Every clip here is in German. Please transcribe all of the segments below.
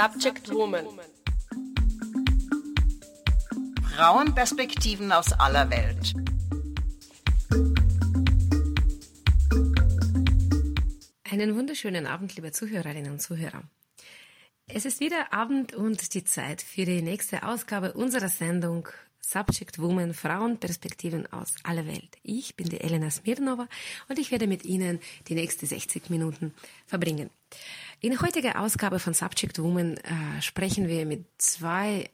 Subject Woman. Frauenperspektiven aus aller Welt. Einen wunderschönen Abend, liebe Zuhörerinnen und Zuhörer. Es ist wieder Abend und die Zeit für die nächste Ausgabe unserer Sendung Subject Woman Frauenperspektiven aus aller Welt. Ich bin die Elena Smirnova und ich werde mit Ihnen die nächsten 60 Minuten verbringen. In der heutigen Ausgabe von Subject Woman äh, sprechen wir mit zwei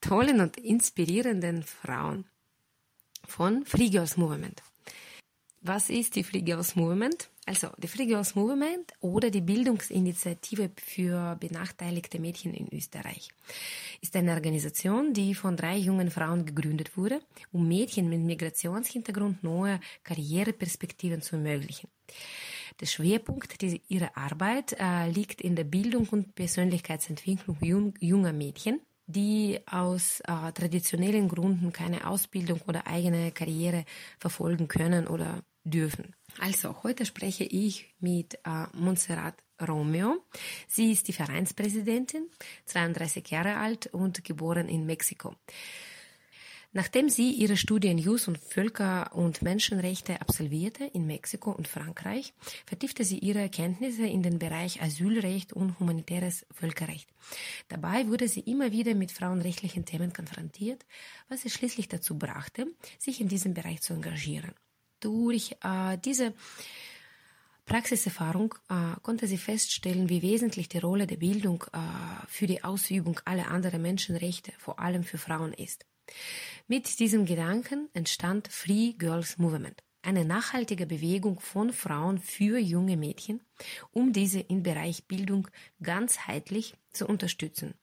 tollen und inspirierenden Frauen von Free Girls Movement. Was ist die Free Girls Movement? Also, die Free Girls Movement oder die Bildungsinitiative für benachteiligte Mädchen in Österreich ist eine Organisation, die von drei jungen Frauen gegründet wurde, um Mädchen mit Migrationshintergrund neue Karriereperspektiven zu ermöglichen. Der Schwerpunkt ihrer Arbeit äh, liegt in der Bildung und Persönlichkeitsentwicklung jung, junger Mädchen, die aus äh, traditionellen Gründen keine Ausbildung oder eigene Karriere verfolgen können oder dürfen. Also, heute spreche ich mit äh, Montserrat Romeo. Sie ist die Vereinspräsidentin, 32 Jahre alt und geboren in Mexiko. Nachdem sie ihre Studien Jus und Völker- und Menschenrechte absolvierte in Mexiko und Frankreich, vertiefte sie ihre Kenntnisse in den Bereich Asylrecht und humanitäres Völkerrecht. Dabei wurde sie immer wieder mit frauenrechtlichen Themen konfrontiert, was sie schließlich dazu brachte, sich in diesem Bereich zu engagieren. Durch äh, diese Praxiserfahrung äh, konnte sie feststellen, wie wesentlich die Rolle der Bildung äh, für die Ausübung aller anderen Menschenrechte, vor allem für Frauen, ist. Mit diesem Gedanken entstand Free Girls Movement, eine nachhaltige Bewegung von Frauen für junge Mädchen, um diese im Bereich Bildung ganzheitlich zu unterstützen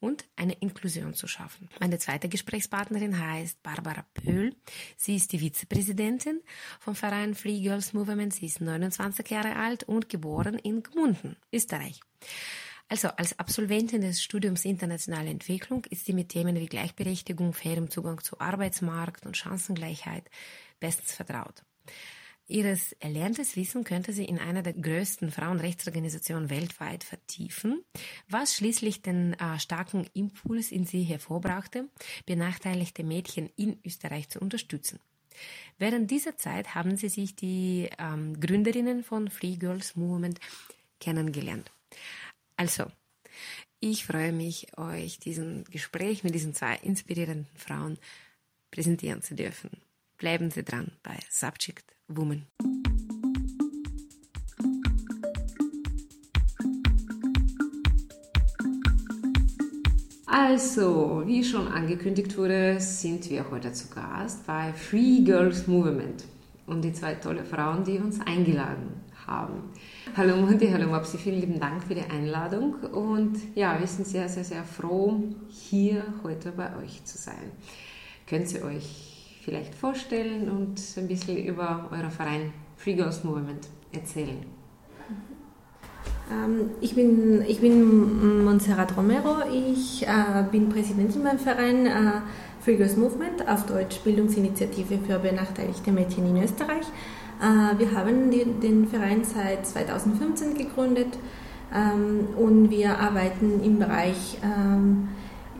und eine Inklusion zu schaffen. Meine zweite Gesprächspartnerin heißt Barbara Pöhl. Sie ist die Vizepräsidentin vom Verein Free Girls Movement. Sie ist 29 Jahre alt und geboren in Gmunden, Österreich. Also als Absolventin des Studiums Internationale Entwicklung ist sie mit Themen wie Gleichberechtigung, fairem Zugang zu Arbeitsmarkt und Chancengleichheit bestens vertraut. Ihres erlerntes Wissen könnte sie in einer der größten Frauenrechtsorganisationen weltweit vertiefen, was schließlich den äh, starken Impuls in sie hervorbrachte, benachteiligte Mädchen in Österreich zu unterstützen. Während dieser Zeit haben sie sich die ähm, Gründerinnen von Free Girls Movement kennengelernt. Also, ich freue mich, euch diesen Gespräch mit diesen zwei inspirierenden Frauen präsentieren zu dürfen. Bleiben Sie dran bei Subject Woman. Also, wie schon angekündigt wurde, sind wir heute zu Gast bei Free Girls Movement und die zwei tolle Frauen, die uns eingeladen haben. Hallo Mundi, hallo Mopsi, vielen lieben Dank für die Einladung und ja, wir sind sehr, sehr, sehr froh, hier heute bei euch zu sein. Könnt ihr euch vielleicht vorstellen und ein bisschen über euren Verein Free Girls Movement erzählen. Ähm, ich bin, ich bin Montserrat Romero, ich äh, bin Präsidentin beim Verein äh, Free Girls Movement, auf Deutsch Bildungsinitiative für benachteiligte Mädchen in Österreich. Äh, wir haben den Verein seit 2015 gegründet ähm, und wir arbeiten im Bereich ähm,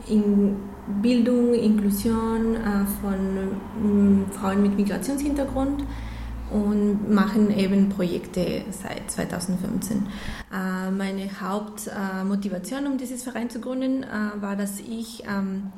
in Bildung, Inklusion äh, von äh, Frauen mit Migrationshintergrund und machen eben Projekte seit 2015. Äh, meine Hauptmotivation, um dieses Verein zu gründen, war, dass ich ähm,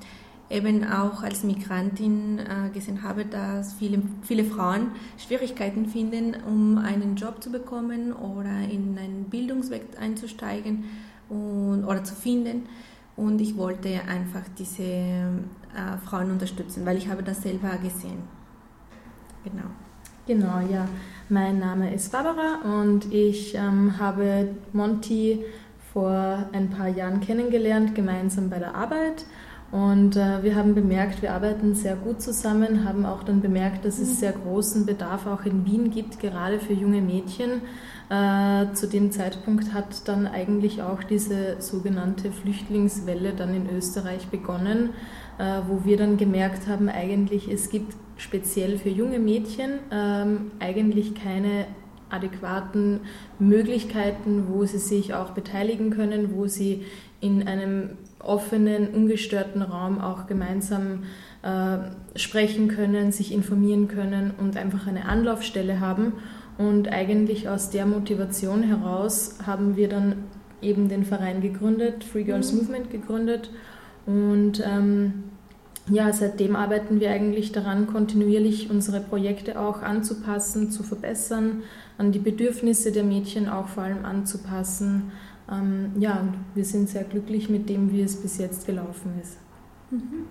eben auch als Migrantin äh, gesehen habe, dass viele, viele Frauen Schwierigkeiten finden, um einen Job zu bekommen oder in einen Bildungsweg einzusteigen und, oder zu finden und ich wollte einfach diese äh, Frauen unterstützen, weil ich habe das selber gesehen. Genau. Genau, ja. Mein Name ist Barbara und ich ähm, habe Monty vor ein paar Jahren kennengelernt, gemeinsam bei der Arbeit. Und äh, wir haben bemerkt, wir arbeiten sehr gut zusammen, haben auch dann bemerkt, dass es sehr großen Bedarf auch in Wien gibt, gerade für junge Mädchen. Äh, zu dem Zeitpunkt hat dann eigentlich auch diese sogenannte Flüchtlingswelle dann in Österreich begonnen, äh, wo wir dann gemerkt haben, eigentlich es gibt speziell für junge Mädchen ähm, eigentlich keine adäquaten Möglichkeiten, wo sie sich auch beteiligen können, wo sie in einem offenen, ungestörten Raum auch gemeinsam äh, sprechen können, sich informieren können und einfach eine Anlaufstelle haben. Und eigentlich aus der Motivation heraus haben wir dann eben den Verein gegründet, Free Girls mhm. Movement gegründet. Und ähm, ja, seitdem arbeiten wir eigentlich daran, kontinuierlich unsere Projekte auch anzupassen, zu verbessern, an die Bedürfnisse der Mädchen auch vor allem anzupassen. Ähm, ja, und wir sind sehr glücklich mit dem, wie es bis jetzt gelaufen ist. Mhm.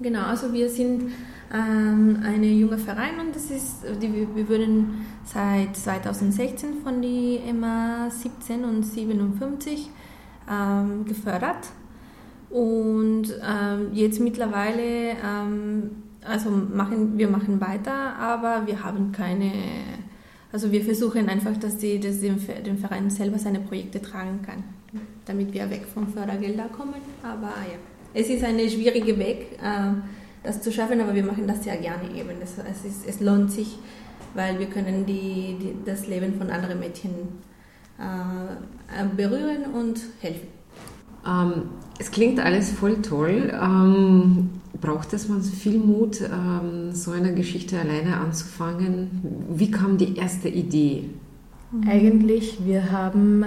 Genau, also wir sind ähm, eine junge Verein und das ist, die, wir wurden seit 2016 von die MA 17 und 57 ähm, gefördert und ähm, jetzt mittlerweile, ähm, also machen wir machen weiter, aber wir haben keine, also wir versuchen einfach, dass die, dass den, den Verein selber seine Projekte tragen kann, damit wir weg vom Fördergelder kommen, aber ja es ist ein schwieriger Weg, äh, das zu schaffen, aber wir machen das sehr gerne eben. Es, es, ist, es lohnt sich, weil wir können die, die, das Leben von anderen Mädchen äh, berühren und helfen. Ähm, es klingt alles voll toll. Ähm, braucht es man so viel Mut, ähm, so eine Geschichte alleine anzufangen? Wie kam die erste Idee? Eigentlich, wir haben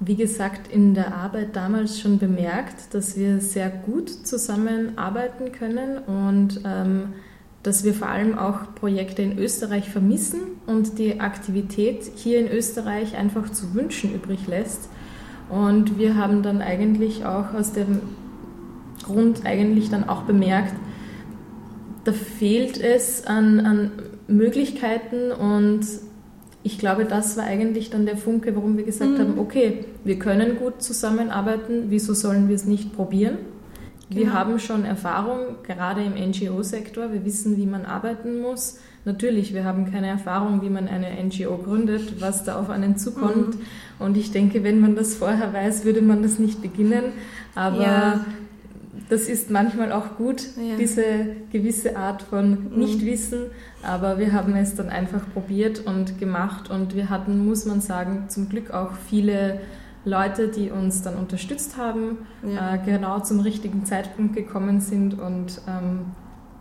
wie gesagt, in der Arbeit damals schon bemerkt, dass wir sehr gut zusammenarbeiten können und ähm, dass wir vor allem auch Projekte in Österreich vermissen und die Aktivität hier in Österreich einfach zu wünschen übrig lässt. Und wir haben dann eigentlich auch aus dem Grund eigentlich dann auch bemerkt, da fehlt es an, an Möglichkeiten und ich glaube, das war eigentlich dann der Funke, warum wir gesagt mhm. haben, okay, wir können gut zusammenarbeiten, wieso sollen wir es nicht probieren? Genau. Wir haben schon Erfahrung, gerade im NGO-Sektor, wir wissen, wie man arbeiten muss. Natürlich, wir haben keine Erfahrung, wie man eine NGO gründet, was da auf einen zukommt. Mhm. Und ich denke, wenn man das vorher weiß, würde man das nicht beginnen. Aber ja das ist manchmal auch gut, ja. diese gewisse Art von mhm. Nichtwissen. Aber wir haben es dann einfach probiert und gemacht und wir hatten, muss man sagen, zum Glück auch viele Leute, die uns dann unterstützt haben, ja. äh, genau zum richtigen Zeitpunkt gekommen sind und ähm,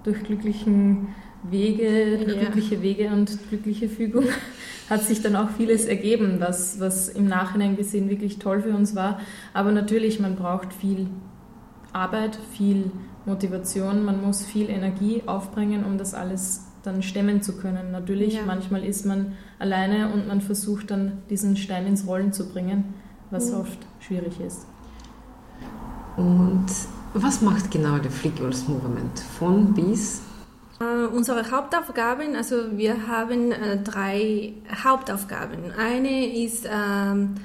durch glücklichen Wege, durch ja. glückliche Wege und glückliche Fügung hat sich dann auch vieles ergeben, was, was im Nachhinein gesehen wirklich toll für uns war. Aber natürlich, man braucht viel Arbeit, viel Motivation, man muss viel Energie aufbringen, um das alles dann stemmen zu können. Natürlich, ja. manchmal ist man alleine und man versucht dann diesen Stein ins Rollen zu bringen, was mhm. oft schwierig ist. Und was macht genau der Flick Girls Movement von bis? Uh, unsere Hauptaufgaben, also wir haben äh, drei Hauptaufgaben. Eine ist ähm,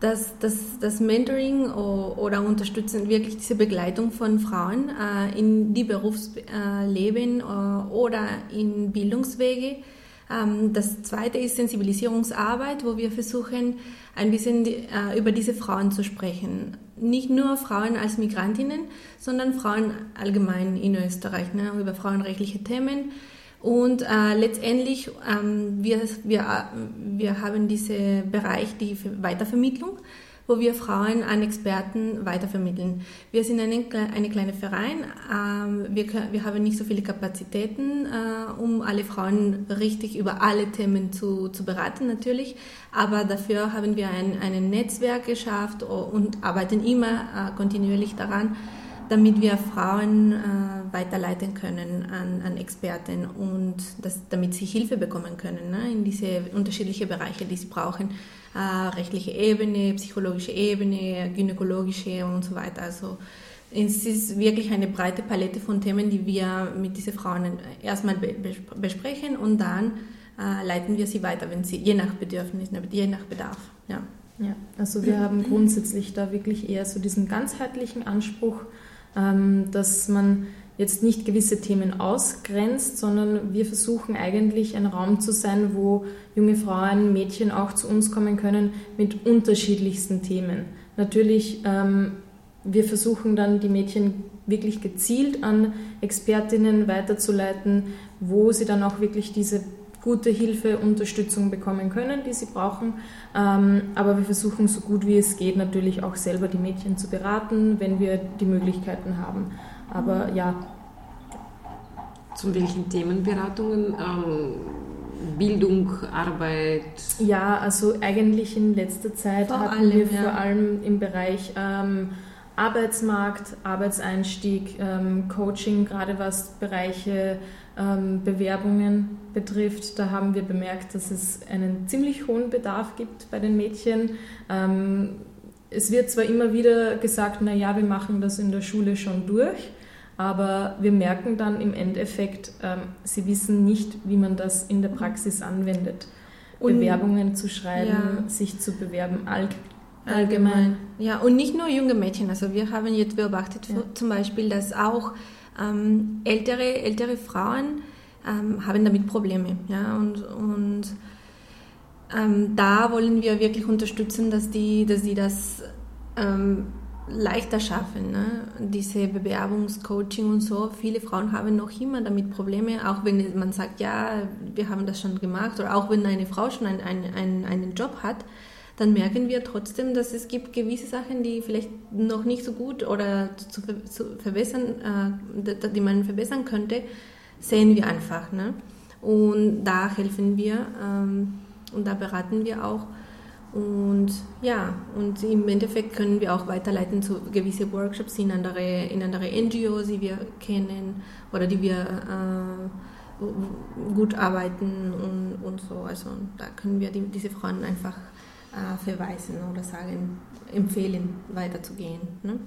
das, das, das Mentoring oder unterstützen wirklich diese Begleitung von Frauen äh, in die Berufsleben äh, oder in Bildungswege. Ähm, das zweite ist Sensibilisierungsarbeit, wo wir versuchen, ein bisschen äh, über diese Frauen zu sprechen. Nicht nur Frauen als Migrantinnen, sondern Frauen allgemein in Österreich, ne, über frauenrechtliche Themen und äh, letztendlich, ähm, wir, wir, wir haben diesen Bereich, die Weitervermittlung, wo wir Frauen an Experten weitervermitteln. Wir sind eine, eine kleine Verein, ähm, wir, wir haben nicht so viele Kapazitäten, äh, um alle Frauen richtig über alle Themen zu, zu beraten natürlich, aber dafür haben wir ein, ein Netzwerk geschafft und arbeiten immer äh, kontinuierlich daran, damit wir Frauen äh, weiterleiten können an, an Experten und das, damit sie Hilfe bekommen können ne, in diese unterschiedlichen Bereiche, die sie brauchen. Äh, rechtliche Ebene, psychologische Ebene, gynäkologische und so weiter. Also es ist wirklich eine breite Palette von Themen, die wir mit diesen Frauen erstmal be besprechen und dann äh, leiten wir sie weiter, wenn sie je nach Bedürfnis, ne, je nach Bedarf. Ja. Ja, also wir haben grundsätzlich da wirklich eher so diesen ganzheitlichen Anspruch, dass man jetzt nicht gewisse Themen ausgrenzt, sondern wir versuchen eigentlich ein Raum zu sein, wo junge Frauen, Mädchen auch zu uns kommen können mit unterschiedlichsten Themen. Natürlich, ähm, wir versuchen dann die Mädchen wirklich gezielt an Expertinnen weiterzuleiten, wo sie dann auch wirklich diese gute Hilfe, Unterstützung bekommen können, die sie brauchen. Ähm, aber wir versuchen so gut wie es geht natürlich auch selber die Mädchen zu beraten, wenn wir die Möglichkeiten haben. Aber ja. Zu welchen Themenberatungen? Ähm, Bildung, Arbeit? Ja, also eigentlich in letzter Zeit vor hatten allem, wir ja. vor allem im Bereich ähm, Arbeitsmarkt, Arbeitseinstieg, ähm, Coaching, gerade was Bereiche ähm, Bewerbungen betrifft, da haben wir bemerkt, dass es einen ziemlich hohen Bedarf gibt bei den Mädchen. Ähm, es wird zwar immer wieder gesagt, na ja, wir machen das in der Schule schon durch, aber wir merken dann im Endeffekt, ähm, sie wissen nicht, wie man das in der Praxis anwendet. Bewerbungen zu schreiben, ja. sich zu bewerben, all, allgemein. Ja, und nicht nur junge Mädchen. Also wir haben jetzt beobachtet ja. zum Beispiel, dass auch ähm, ältere, ältere Frauen ähm, haben damit Probleme. Ja? Und, und ähm, da wollen wir wirklich unterstützen, dass die, dass die das ähm, leichter schaffen. Ne? Diese Bewerbungscoaching und so. Viele Frauen haben noch immer damit Probleme, auch wenn man sagt, ja, wir haben das schon gemacht, oder auch wenn eine Frau schon ein, ein, ein, einen Job hat dann merken wir trotzdem, dass es gibt gewisse Sachen, die vielleicht noch nicht so gut oder zu, zu verbessern, äh, die man verbessern könnte, sehen wir einfach. Ne? Und da helfen wir ähm, und da beraten wir auch. Und ja, und im Endeffekt können wir auch weiterleiten zu gewissen Workshops in andere, in andere NGOs, die wir kennen oder die wir äh, gut arbeiten und, und so. Also da können wir die, diese Frauen einfach äh, verweisen oder sagen, empfehlen, weiterzugehen. Ne?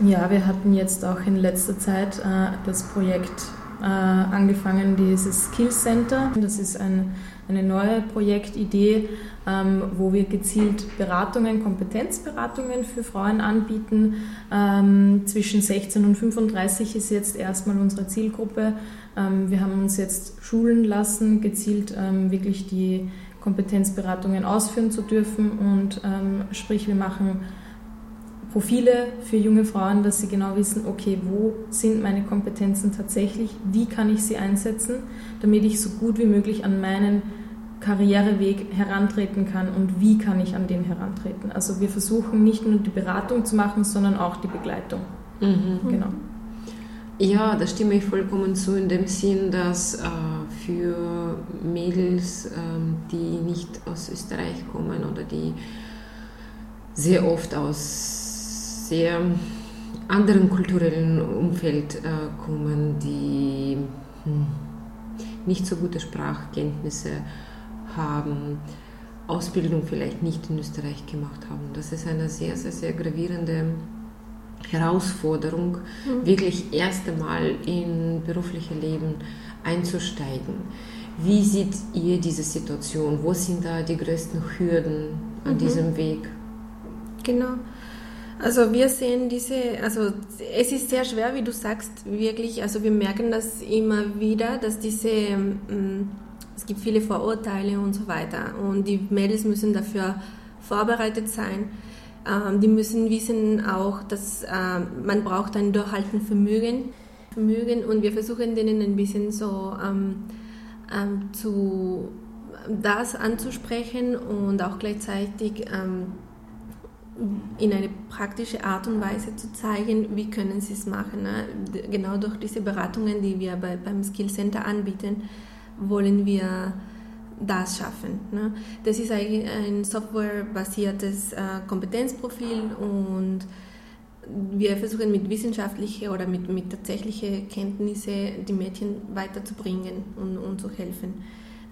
Ja, wir hatten jetzt auch in letzter Zeit äh, das Projekt äh, angefangen, dieses Skills Center. Das ist ein, eine neue Projektidee, ähm, wo wir gezielt Beratungen, Kompetenzberatungen für Frauen anbieten. Ähm, zwischen 16 und 35 ist jetzt erstmal unsere Zielgruppe. Ähm, wir haben uns jetzt schulen lassen, gezielt ähm, wirklich die Kompetenzberatungen ausführen zu dürfen. Und ähm, sprich, wir machen Profile für junge Frauen, dass sie genau wissen, okay, wo sind meine Kompetenzen tatsächlich, wie kann ich sie einsetzen, damit ich so gut wie möglich an meinen Karriereweg herantreten kann und wie kann ich an den herantreten. Also wir versuchen nicht nur die Beratung zu machen, sondern auch die Begleitung. Mhm. Genau. Ja, da stimme ich vollkommen zu in dem Sinn, dass äh, für Mädels, äh, die nicht aus Österreich kommen oder die sehr oft aus sehr anderen kulturellen Umfeld äh, kommen, die hm, nicht so gute Sprachkenntnisse haben, Ausbildung vielleicht nicht in Österreich gemacht haben. Das ist eine sehr, sehr, sehr gravierende Herausforderung, mhm. wirklich erst einmal in berufliche Leben einzusteigen. Wie seht ihr diese Situation? Wo sind da die größten Hürden an mhm. diesem Weg? Genau. Also wir sehen diese, also es ist sehr schwer, wie du sagst, wirklich. Also wir merken das immer wieder, dass diese, mm, es gibt viele Vorurteile und so weiter. Und die Mädels müssen dafür vorbereitet sein. Ähm, die müssen wissen auch, dass ähm, man braucht ein Durchhaltenvermögen Vermögen und wir versuchen denen ein bisschen so ähm, ähm, zu das anzusprechen und auch gleichzeitig ähm, in eine praktische Art und Weise zu zeigen, wie können sie es machen. Ne? Genau durch diese Beratungen, die wir bei, beim Skill Center anbieten, wollen wir das schaffen. Ne? Das ist eigentlich ein softwarebasiertes äh, Kompetenzprofil und wir versuchen mit wissenschaftlichen oder mit, mit tatsächlichen Kenntnissen die Mädchen weiterzubringen und, und zu helfen.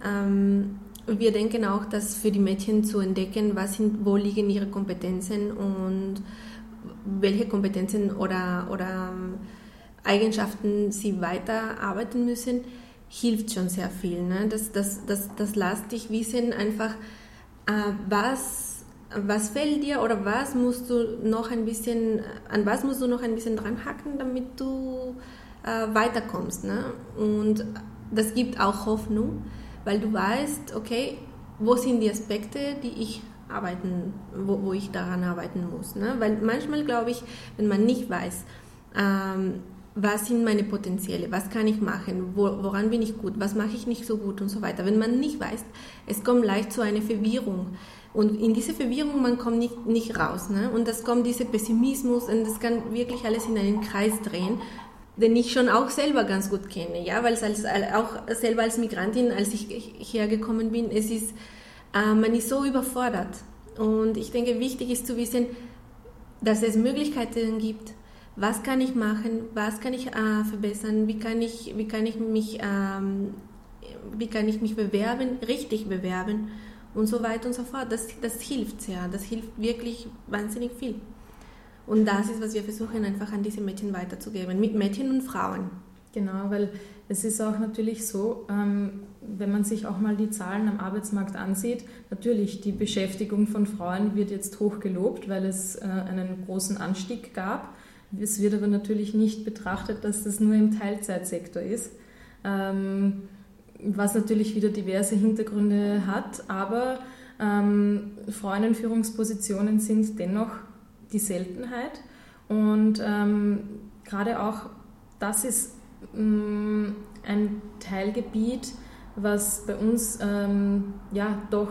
Ähm, wir denken auch, dass für die Mädchen zu entdecken, was sind, wo liegen ihre Kompetenzen und welche Kompetenzen oder, oder ähm, Eigenschaften sie weiterarbeiten müssen, hilft schon sehr viel. Ne? Das, das, das, das lässt dich wissen, einfach, äh, was, was fällt dir oder was musst du noch ein bisschen, an was musst du noch ein bisschen dran hacken, damit du äh, weiterkommst. Ne? Und das gibt auch Hoffnung, weil du weißt, okay, wo sind die Aspekte, die ich arbeiten, wo, wo ich daran arbeiten muss. Ne? Weil manchmal glaube ich, wenn man nicht weiß, ähm, was sind meine Potenziale, was kann ich machen, wo, woran bin ich gut, was mache ich nicht so gut und so weiter. Wenn man nicht weiß, es kommt leicht zu einer Verwirrung. Und in diese Verwirrung, man kommt nicht, nicht raus. Ne? Und das kommt dieser Pessimismus und das kann wirklich alles in einen Kreis drehen, den ich schon auch selber ganz gut kenne. Ja, weil es als, auch selber als Migrantin, als ich hergekommen bin, es ist, äh, man ist so überfordert. Und ich denke, wichtig ist zu wissen, dass es Möglichkeiten gibt, was kann ich machen, was kann ich äh, verbessern, wie kann ich, wie kann ich mich, ähm, wie kann ich mich bewerben, richtig bewerben und so weiter und so fort. Das, das hilft sehr, das hilft wirklich wahnsinnig viel. Und das ist, was wir versuchen einfach an diese Mädchen weiterzugeben, mit Mädchen und Frauen. Genau, weil es ist auch natürlich so, ähm, wenn man sich auch mal die Zahlen am Arbeitsmarkt ansieht, natürlich die Beschäftigung von Frauen wird jetzt hoch gelobt, weil es äh, einen großen Anstieg gab. Es wird aber natürlich nicht betrachtet, dass das nur im Teilzeitsektor ist, ähm, was natürlich wieder diverse Hintergründe hat, aber ähm, Frauen in Führungspositionen sind dennoch die Seltenheit und ähm, gerade auch das ist ähm, ein Teilgebiet, was bei uns ähm, ja doch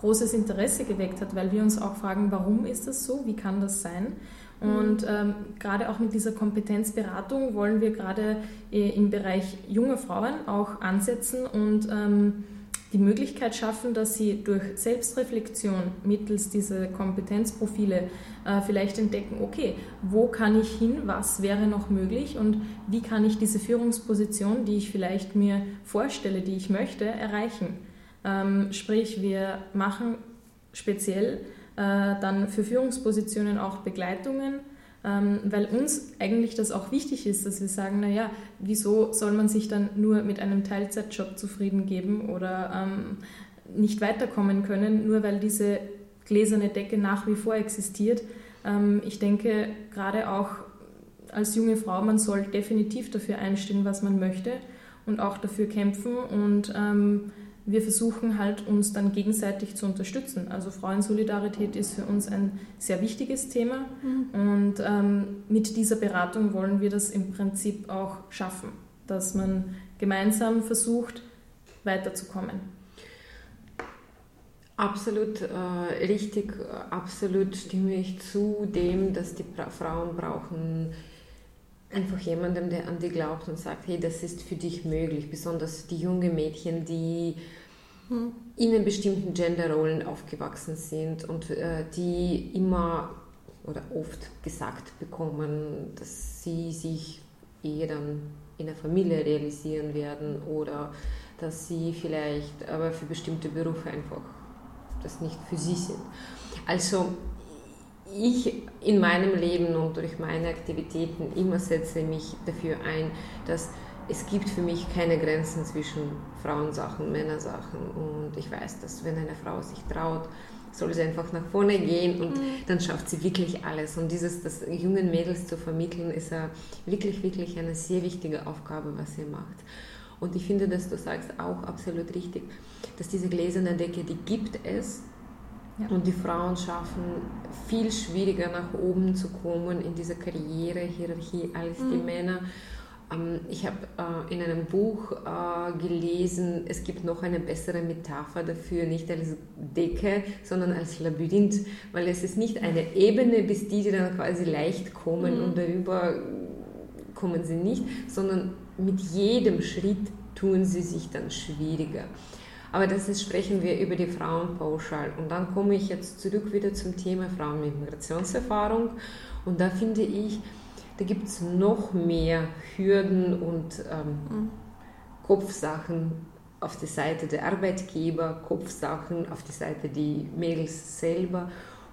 großes Interesse geweckt hat, weil wir uns auch fragen, warum ist das so, wie kann das sein? Und ähm, gerade auch mit dieser Kompetenzberatung wollen wir gerade äh, im Bereich junge Frauen auch ansetzen und ähm, die Möglichkeit schaffen, dass sie durch Selbstreflexion mittels dieser Kompetenzprofile äh, vielleicht entdecken, okay, wo kann ich hin, was wäre noch möglich und wie kann ich diese Führungsposition, die ich vielleicht mir vorstelle, die ich möchte, erreichen. Ähm, sprich, wir machen speziell dann für Führungspositionen auch Begleitungen, ähm, weil uns eigentlich das auch wichtig ist, dass wir sagen, naja, wieso soll man sich dann nur mit einem Teilzeitjob zufrieden geben oder ähm, nicht weiterkommen können, nur weil diese gläserne Decke nach wie vor existiert. Ähm, ich denke, gerade auch als junge Frau, man soll definitiv dafür einstehen, was man möchte und auch dafür kämpfen und ähm, wir versuchen halt uns dann gegenseitig zu unterstützen. Also Frauensolidarität ist für uns ein sehr wichtiges Thema mhm. und ähm, mit dieser Beratung wollen wir das im Prinzip auch schaffen, dass man gemeinsam versucht, weiterzukommen. Absolut äh, richtig, absolut stimme ich zu dem, dass die Frauen brauchen einfach jemandem, der an dich glaubt und sagt, hey, das ist für dich möglich. Besonders die jungen Mädchen, die hm. in bestimmten Genderrollen aufgewachsen sind und äh, die immer oder oft gesagt bekommen, dass sie sich eher dann in der Familie realisieren werden oder dass sie vielleicht aber für bestimmte Berufe einfach das nicht für sie sind. Also ich in meinem Leben und durch meine Aktivitäten immer setze mich dafür ein, dass es gibt für mich keine Grenzen zwischen Frauensachen, Männersachen und ich weiß, dass wenn eine Frau sich traut, soll sie einfach nach vorne gehen und mhm. dann schafft sie wirklich alles. Und dieses, das jungen Mädels zu vermitteln, ist ja wirklich, wirklich eine sehr wichtige Aufgabe, was sie macht. Und ich finde, dass du sagst auch absolut richtig, dass diese gläserne Decke, die gibt es, ja. Und die Frauen schaffen viel schwieriger nach oben zu kommen in dieser Karrierehierarchie als mhm. die Männer. Ähm, ich habe äh, in einem Buch äh, gelesen, es gibt noch eine bessere Metapher dafür, nicht als Decke, sondern als Labyrinth, weil es ist nicht eine Ebene, bis die, die dann quasi leicht kommen mhm. und darüber kommen sie nicht, sondern mit jedem Schritt tun sie sich dann schwieriger. Aber das ist, sprechen wir über die Frauen pauschal. Und dann komme ich jetzt zurück wieder zum Thema Frauen mit Migrationserfahrung. Und da finde ich, da gibt es noch mehr Hürden und ähm, mhm. Kopfsachen auf der Seite der Arbeitgeber, Kopfsachen auf der Seite der Mädels selber,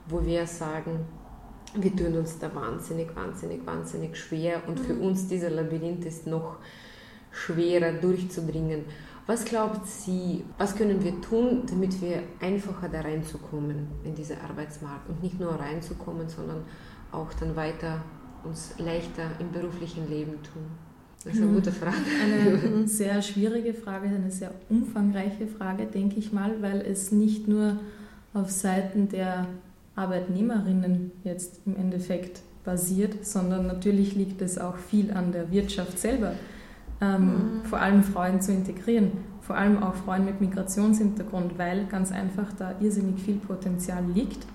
wo wir sagen, wir tun uns da wahnsinnig, wahnsinnig, wahnsinnig schwer und mhm. für uns dieser Labyrinth ist noch schwerer durchzudringen. Was glaubt sie, was können wir tun, damit wir einfacher da reinzukommen in diesen Arbeitsmarkt und nicht nur reinzukommen, sondern auch dann weiter uns leichter im beruflichen Leben tun? Das ist eine gute Frage. Eine sehr schwierige Frage, eine sehr umfangreiche Frage, denke ich mal, weil es nicht nur auf Seiten der Arbeitnehmerinnen jetzt im Endeffekt basiert, sondern natürlich liegt es auch viel an der Wirtschaft selber, ähm, mhm. vor allem Frauen zu integrieren, vor allem auch Frauen mit Migrationshintergrund, weil ganz einfach da irrsinnig viel Potenzial liegt.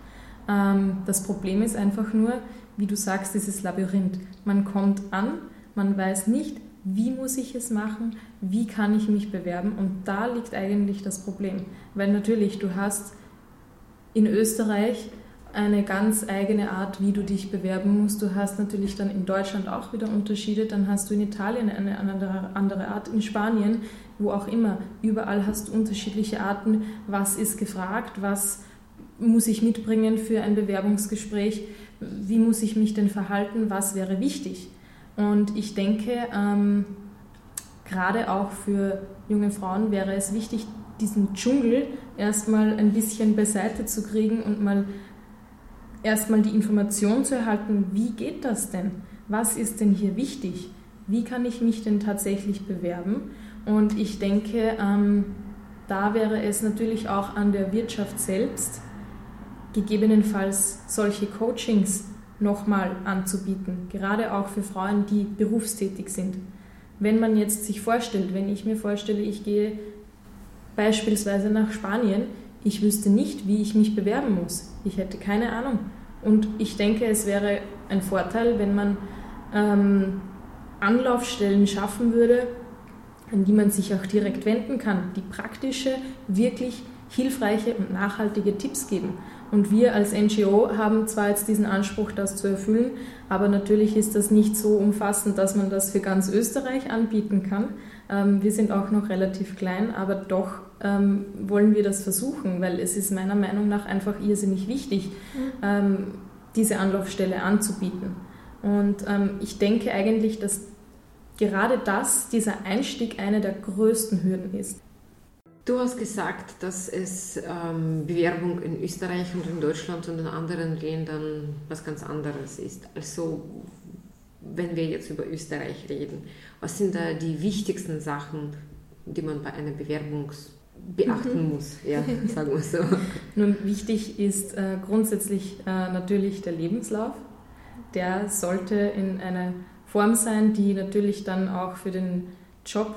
Ähm, das Problem ist einfach nur, wie du sagst, dieses Labyrinth. Man kommt an, man weiß nicht, wie muss ich es machen, wie kann ich mich bewerben und da liegt eigentlich das Problem. Weil natürlich, du hast in Österreich eine ganz eigene Art, wie du dich bewerben musst. Du hast natürlich dann in Deutschland auch wieder Unterschiede, dann hast du in Italien eine andere Art, in Spanien, wo auch immer. Überall hast du unterschiedliche Arten, was ist gefragt, was muss ich mitbringen für ein Bewerbungsgespräch, wie muss ich mich denn verhalten, was wäre wichtig. Und ich denke, ähm, gerade auch für junge Frauen wäre es wichtig, diesen Dschungel erstmal ein bisschen beiseite zu kriegen und mal erstmal die Information zu erhalten, wie geht das denn? Was ist denn hier wichtig? Wie kann ich mich denn tatsächlich bewerben? Und ich denke, ähm, da wäre es natürlich auch an der Wirtschaft selbst, gegebenenfalls solche Coachings nochmal anzubieten, gerade auch für Frauen, die berufstätig sind. Wenn man jetzt sich vorstellt, wenn ich mir vorstelle, ich gehe beispielsweise nach Spanien, ich wüsste nicht, wie ich mich bewerben muss. Ich hätte keine Ahnung. Und ich denke, es wäre ein Vorteil, wenn man ähm, Anlaufstellen schaffen würde, an die man sich auch direkt wenden kann, die praktische, wirklich hilfreiche und nachhaltige Tipps geben. Und wir als NGO haben zwar jetzt diesen Anspruch, das zu erfüllen, aber natürlich ist das nicht so umfassend, dass man das für ganz Österreich anbieten kann. Ähm, wir sind auch noch relativ klein, aber doch ähm, wollen wir das versuchen, weil es ist meiner Meinung nach einfach irrsinnig wichtig, mhm. ähm, diese Anlaufstelle anzubieten. Und ich denke eigentlich, dass gerade das, dieser Einstieg, eine der größten Hürden ist. Du hast gesagt, dass es ähm, Bewerbung in Österreich und in Deutschland und in anderen Ländern was ganz anderes ist. Also wenn wir jetzt über Österreich reden, was sind da die wichtigsten Sachen, die man bei einer Bewerbung beachten mhm. muss? Ja, sagen wir so. Nun, wichtig ist äh, grundsätzlich äh, natürlich der Lebenslauf. Der sollte in einer Form sein, die natürlich dann auch für den Job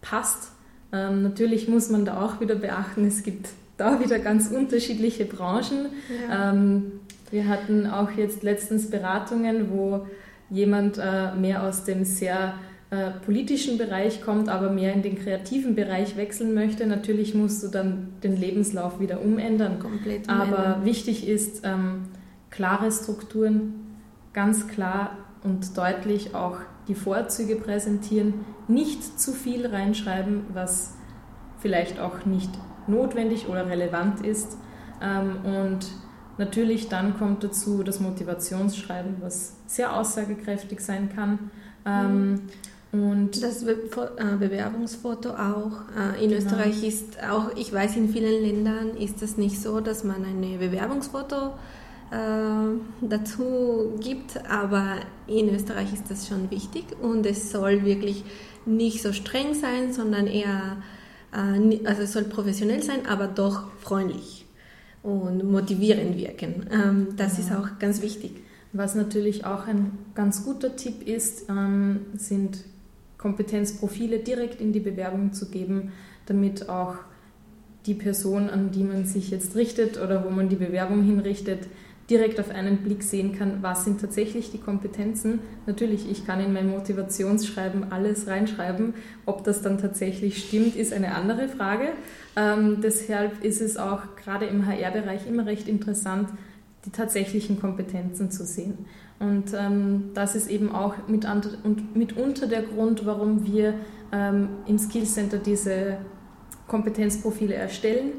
passt ähm, natürlich muss man da auch wieder beachten, es gibt da wieder ganz unterschiedliche Branchen. Ja. Ähm, wir hatten auch jetzt letztens Beratungen, wo jemand äh, mehr aus dem sehr äh, politischen Bereich kommt, aber mehr in den kreativen Bereich wechseln möchte. Natürlich musst du dann den Lebenslauf wieder umändern. Komplett umändern. Aber wichtig ist ähm, klare Strukturen, ganz klar und deutlich auch die Vorzüge präsentieren, nicht zu viel reinschreiben, was vielleicht auch nicht notwendig oder relevant ist. Ähm, und natürlich dann kommt dazu das Motivationsschreiben, was sehr aussagekräftig sein kann. Ähm, und das äh, Bewerbungsfoto auch. Äh, in genau. Österreich ist auch, ich weiß, in vielen Ländern ist es nicht so, dass man ein Bewerbungsfoto äh, dazu gibt, aber in Österreich ist das schon wichtig und es soll wirklich nicht so streng sein, sondern eher, äh, also es soll professionell sein, aber doch freundlich und motivierend wirken. Ähm, das ja. ist auch ganz wichtig. Was natürlich auch ein ganz guter Tipp ist, ähm, sind Kompetenzprofile direkt in die Bewerbung zu geben, damit auch die Person, an die man sich jetzt richtet oder wo man die Bewerbung hinrichtet, direkt auf einen Blick sehen kann, was sind tatsächlich die Kompetenzen. Natürlich, ich kann in mein Motivationsschreiben alles reinschreiben. Ob das dann tatsächlich stimmt, ist eine andere Frage. Ähm, deshalb ist es auch gerade im HR-Bereich immer recht interessant, die tatsächlichen Kompetenzen zu sehen. Und ähm, das ist eben auch mit und mitunter der Grund, warum wir ähm, im Skills Center diese Kompetenzprofile erstellen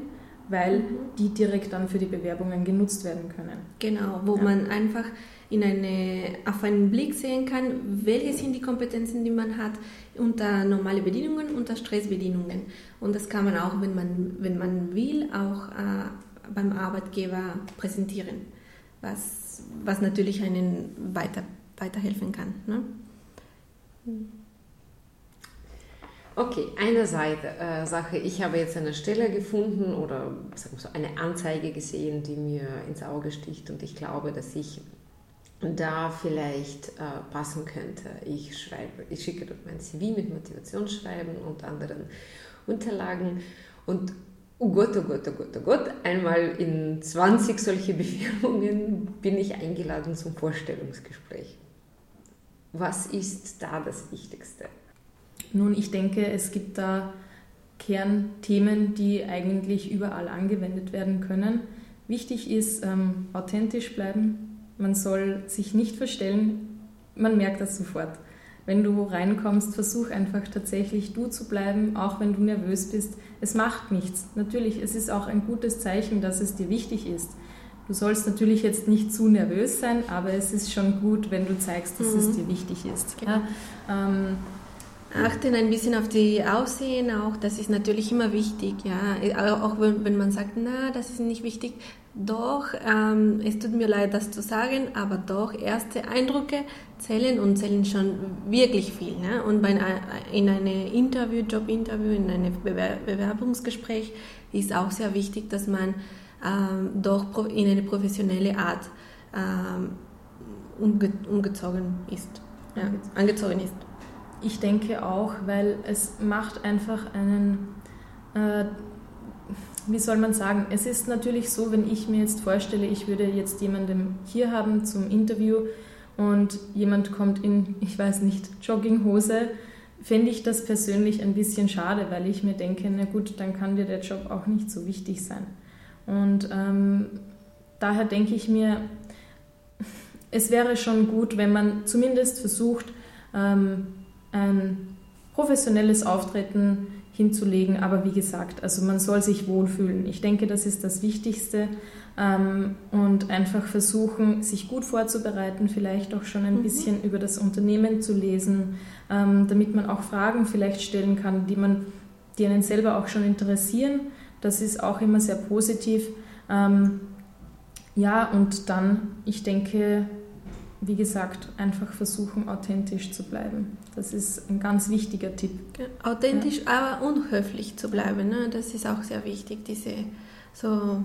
weil mhm. die direkt dann für die Bewerbungen genutzt werden können. Genau, wo ja. man einfach in eine, auf einen Blick sehen kann, welche sind die Kompetenzen, die man hat unter normale Bedingungen, unter Stressbedingungen. Und das kann man auch, wenn man, wenn man will, auch äh, beim Arbeitgeber präsentieren, was, was natürlich einen weiter, weiterhelfen kann. Ne? Okay, eine Seite, äh, Sache, ich habe jetzt eine Stelle gefunden oder sagen wir so, eine Anzeige gesehen, die mir ins Auge sticht und ich glaube, dass ich da vielleicht äh, passen könnte. Ich schreibe, ich schicke dort mein CV mit Motivationsschreiben und anderen Unterlagen und oh Gott, oh Gott, oh Gott, oh Gott, einmal in 20 solche Bewerbungen bin ich eingeladen zum Vorstellungsgespräch. Was ist da das Wichtigste? Nun, ich denke, es gibt da Kernthemen, die eigentlich überall angewendet werden können. Wichtig ist, ähm, authentisch bleiben. Man soll sich nicht verstellen. Man merkt das sofort. Wenn du reinkommst, versuch einfach tatsächlich du zu bleiben, auch wenn du nervös bist. Es macht nichts. Natürlich, es ist auch ein gutes Zeichen, dass es dir wichtig ist. Du sollst natürlich jetzt nicht zu nervös sein, aber es ist schon gut, wenn du zeigst, dass mhm. es dir wichtig ist. Genau. Ja, ähm, achten ein bisschen auf die Aussehen auch, das ist natürlich immer wichtig, ja. Auch wenn, wenn man sagt, na, das ist nicht wichtig. Doch, ähm, es tut mir leid, das zu sagen, aber doch, erste Eindrücke zählen und zählen schon wirklich viel. Ne? Und bei, in einem Interview, Jobinterview, in einem Bewerbungsgespräch ist auch sehr wichtig, dass man ähm, doch in eine professionelle Art ähm, umge umgezogen ist. Ja, angezogen ist. Ich denke auch, weil es macht einfach einen, äh, wie soll man sagen, es ist natürlich so, wenn ich mir jetzt vorstelle, ich würde jetzt jemanden hier haben zum Interview und jemand kommt in, ich weiß nicht, Jogginghose, fände ich das persönlich ein bisschen schade, weil ich mir denke, na gut, dann kann dir der Job auch nicht so wichtig sein. Und ähm, daher denke ich mir, es wäre schon gut, wenn man zumindest versucht, ähm, ein professionelles Auftreten hinzulegen. Aber wie gesagt, also man soll sich wohlfühlen. Ich denke, das ist das Wichtigste. Ähm, und einfach versuchen, sich gut vorzubereiten, vielleicht auch schon ein mhm. bisschen über das Unternehmen zu lesen, ähm, damit man auch Fragen vielleicht stellen kann, die, man, die einen selber auch schon interessieren. Das ist auch immer sehr positiv. Ähm, ja, und dann, ich denke, wie gesagt, einfach versuchen, authentisch zu bleiben. Das ist ein ganz wichtiger Tipp. Authentisch, ja. aber unhöflich zu bleiben. Ne? Das ist auch sehr wichtig, diese so.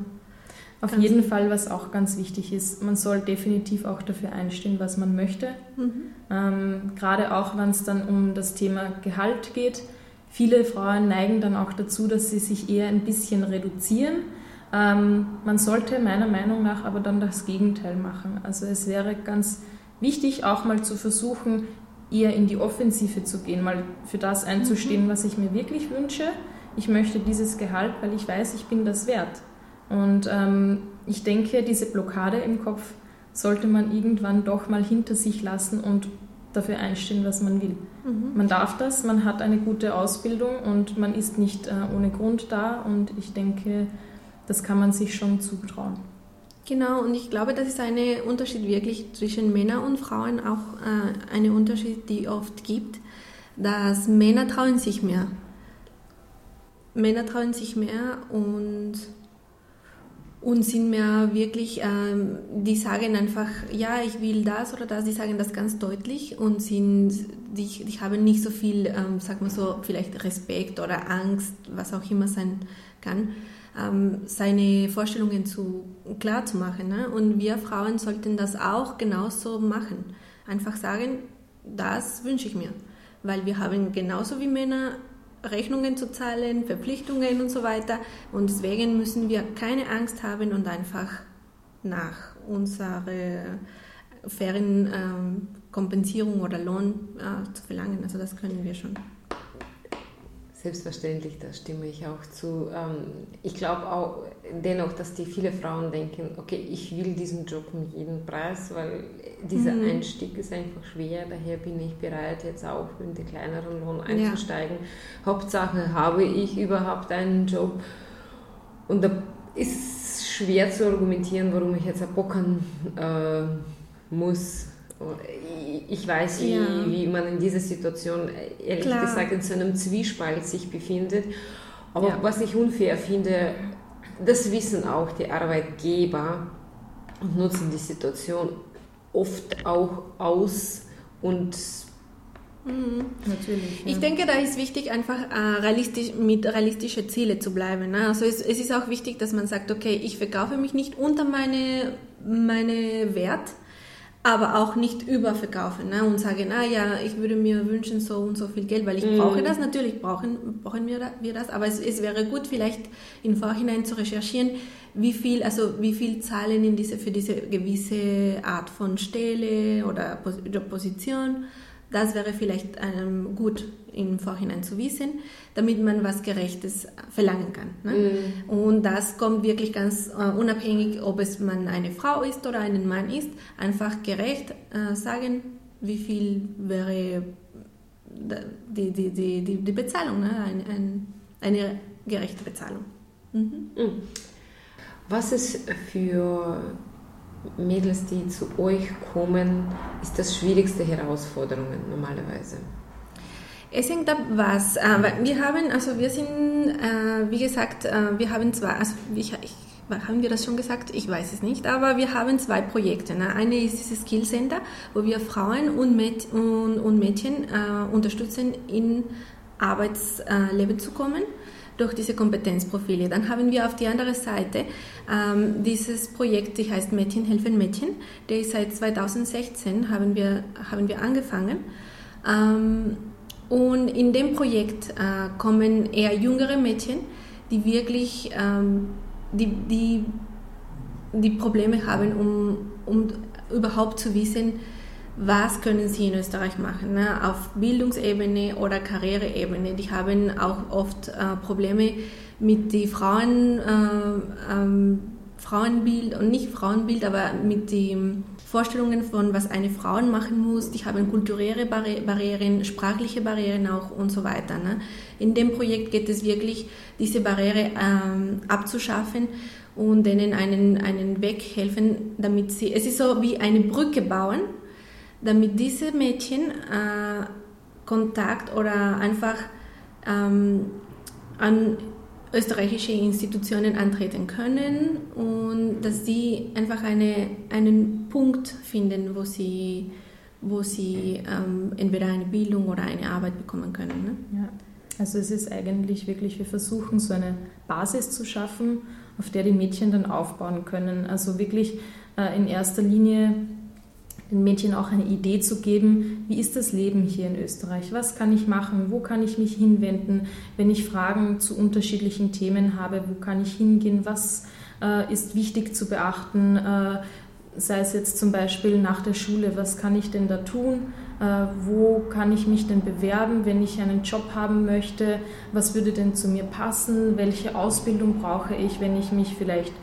Auf jeden Fall, was auch ganz wichtig ist, man soll definitiv auch dafür einstehen, was man möchte. Mhm. Ähm, gerade auch, wenn es dann um das Thema Gehalt geht. Viele Frauen neigen dann auch dazu, dass sie sich eher ein bisschen reduzieren. Ähm, man sollte meiner Meinung nach aber dann das Gegenteil machen. Also es wäre ganz wichtig, auch mal zu versuchen, eher in die Offensive zu gehen, mal für das einzustehen, mhm. was ich mir wirklich wünsche. Ich möchte dieses Gehalt, weil ich weiß, ich bin das wert. Und ähm, ich denke, diese Blockade im Kopf sollte man irgendwann doch mal hinter sich lassen und dafür einstehen, was man will. Mhm. Man darf das, man hat eine gute Ausbildung und man ist nicht äh, ohne Grund da und ich denke, das kann man sich schon zutrauen. Genau, und ich glaube, das ist ein Unterschied wirklich zwischen Männern und Frauen, auch äh, ein Unterschied, die oft gibt, dass Männer trauen sich mehr. Männer trauen sich mehr und, und sind mehr wirklich, ähm, die sagen einfach, ja, ich will das oder das, die sagen das ganz deutlich und sind, die, die haben nicht so viel, ähm, sag mal so, vielleicht Respekt oder Angst, was auch immer sein kann ähm, seine Vorstellungen zu, klar zu machen. Ne? Und wir Frauen sollten das auch genauso machen. Einfach sagen, das wünsche ich mir. Weil wir haben genauso wie Männer Rechnungen zu zahlen, Verpflichtungen und so weiter. Und deswegen müssen wir keine Angst haben und einfach nach unserer fairen ähm, Kompensierung oder Lohn äh, zu verlangen. Also das können wir schon. Selbstverständlich, da stimme ich auch zu. Ähm, ich glaube auch dennoch, dass die viele Frauen denken, okay, ich will diesen Job um jeden Preis, weil dieser mhm. Einstieg ist einfach schwer, daher bin ich bereit, jetzt auch in den kleineren Lohn einzusteigen. Ja. Hauptsache habe ich überhaupt einen Job. Und da ist es schwer zu argumentieren, warum ich jetzt abbocken äh, muss ich weiß, wie, ja. wie man in dieser Situation ehrlich Klar. gesagt in so einem Zwiespalt sich befindet. Aber ja. was ich unfair finde, das wissen auch die Arbeitgeber und nutzen die Situation oft auch aus und Mhm. Natürlich. Ja. Ich denke, da ist wichtig, einfach äh, realistisch, mit realistischen Zielen zu bleiben. Ne? Also es, es, ist auch wichtig, dass man sagt, okay, ich verkaufe mich nicht unter meine, meine Wert, aber auch nicht überverkaufen ne? und sagen, ah ja, ich würde mir wünschen so und so viel Geld, weil ich mm. brauche das. Natürlich brauchen, brauchen wir das, aber es, es, wäre gut, vielleicht im Vorhinein zu recherchieren, wie viel, also wie viel zahlen in diese, für diese gewisse Art von Stelle oder Position das wäre vielleicht ähm, gut im Vorhinein zu wissen, damit man was Gerechtes verlangen kann. Ne? Mhm. Und das kommt wirklich ganz äh, unabhängig, ob es man eine Frau ist oder ein Mann ist, einfach gerecht äh, sagen, wie viel wäre die, die, die, die, die Bezahlung, ne? eine, ein, eine gerechte Bezahlung. Mhm. Mhm. Was ist für Mädels, die zu euch kommen, ist das schwierigste Herausforderungen normalerweise? Es hängt ab, was. Äh, wir haben, also wir sind, äh, wie gesagt, äh, wir haben zwei, also ich, haben wir das schon gesagt? Ich weiß es nicht, aber wir haben zwei Projekte. Ne? Eine ist dieses Skill Center, wo wir Frauen und, Mäd und, und Mädchen äh, unterstützen, in Arbeitsleben zu kommen durch diese Kompetenzprofile. Dann haben wir auf die andere Seite ähm, dieses Projekt, die heißt Mädchen helfen Mädchen. Der ist seit 2016 haben wir, haben wir angefangen. Ähm, und in dem Projekt äh, kommen eher jüngere Mädchen, die wirklich ähm, die, die, die Probleme haben, um, um überhaupt zu wissen, was können sie in Österreich machen, ne? auf Bildungsebene oder Karriereebene. Die haben auch oft äh, Probleme mit den Frauen, äh, ähm, Frauenbild und nicht Frauenbild, aber mit den Vorstellungen von, was eine Frau machen muss. Die haben kulturelle Barrieren, sprachliche Barrieren auch und so weiter. Ne? In dem Projekt geht es wirklich, diese Barriere ähm, abzuschaffen und denen einen, einen Weg helfen, damit sie, es ist so wie eine Brücke bauen, damit diese Mädchen äh, Kontakt oder einfach ähm, an österreichische Institutionen antreten können und dass sie einfach eine, einen Punkt finden, wo sie, wo sie ähm, entweder eine Bildung oder eine Arbeit bekommen können. Ne? Ja. Also es ist eigentlich wirklich, wir versuchen so eine Basis zu schaffen, auf der die Mädchen dann aufbauen können. Also wirklich äh, in erster Linie den Mädchen auch eine Idee zu geben, wie ist das Leben hier in Österreich? Was kann ich machen? Wo kann ich mich hinwenden, wenn ich Fragen zu unterschiedlichen Themen habe? Wo kann ich hingehen? Was äh, ist wichtig zu beachten? Äh, sei es jetzt zum Beispiel nach der Schule, was kann ich denn da tun? Äh, wo kann ich mich denn bewerben, wenn ich einen Job haben möchte? Was würde denn zu mir passen? Welche Ausbildung brauche ich, wenn ich mich vielleicht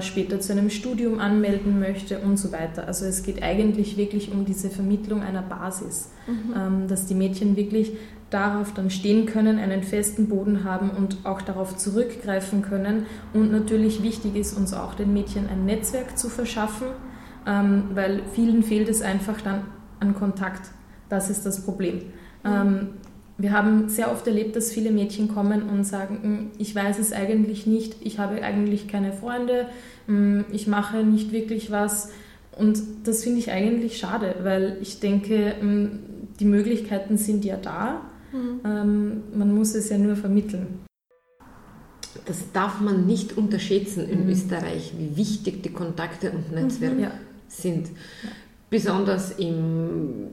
später zu einem Studium anmelden möchte und so weiter. Also es geht eigentlich wirklich um diese Vermittlung einer Basis, mhm. Ähm, dass die Mädchen wirklich darauf dann stehen können, einen festen Boden haben und auch darauf zurückgreifen können. Und natürlich wichtig ist uns auch den Mädchen ein Netzwerk zu verschaffen, ähm, weil vielen fehlt es einfach dann an Kontakt. Das ist das Problem. Mhm wir haben sehr oft erlebt, dass viele Mädchen kommen und sagen, hm, ich weiß es eigentlich nicht, ich habe eigentlich keine Freunde, hm, ich mache nicht wirklich was. Und das finde ich eigentlich schade, weil ich denke, hm, die Möglichkeiten sind ja da. Mhm. Man muss es ja nur vermitteln. Das darf man nicht unterschätzen in mhm. Österreich, wie wichtig die Kontakte und Netzwerke mhm. ja. sind. Besonders im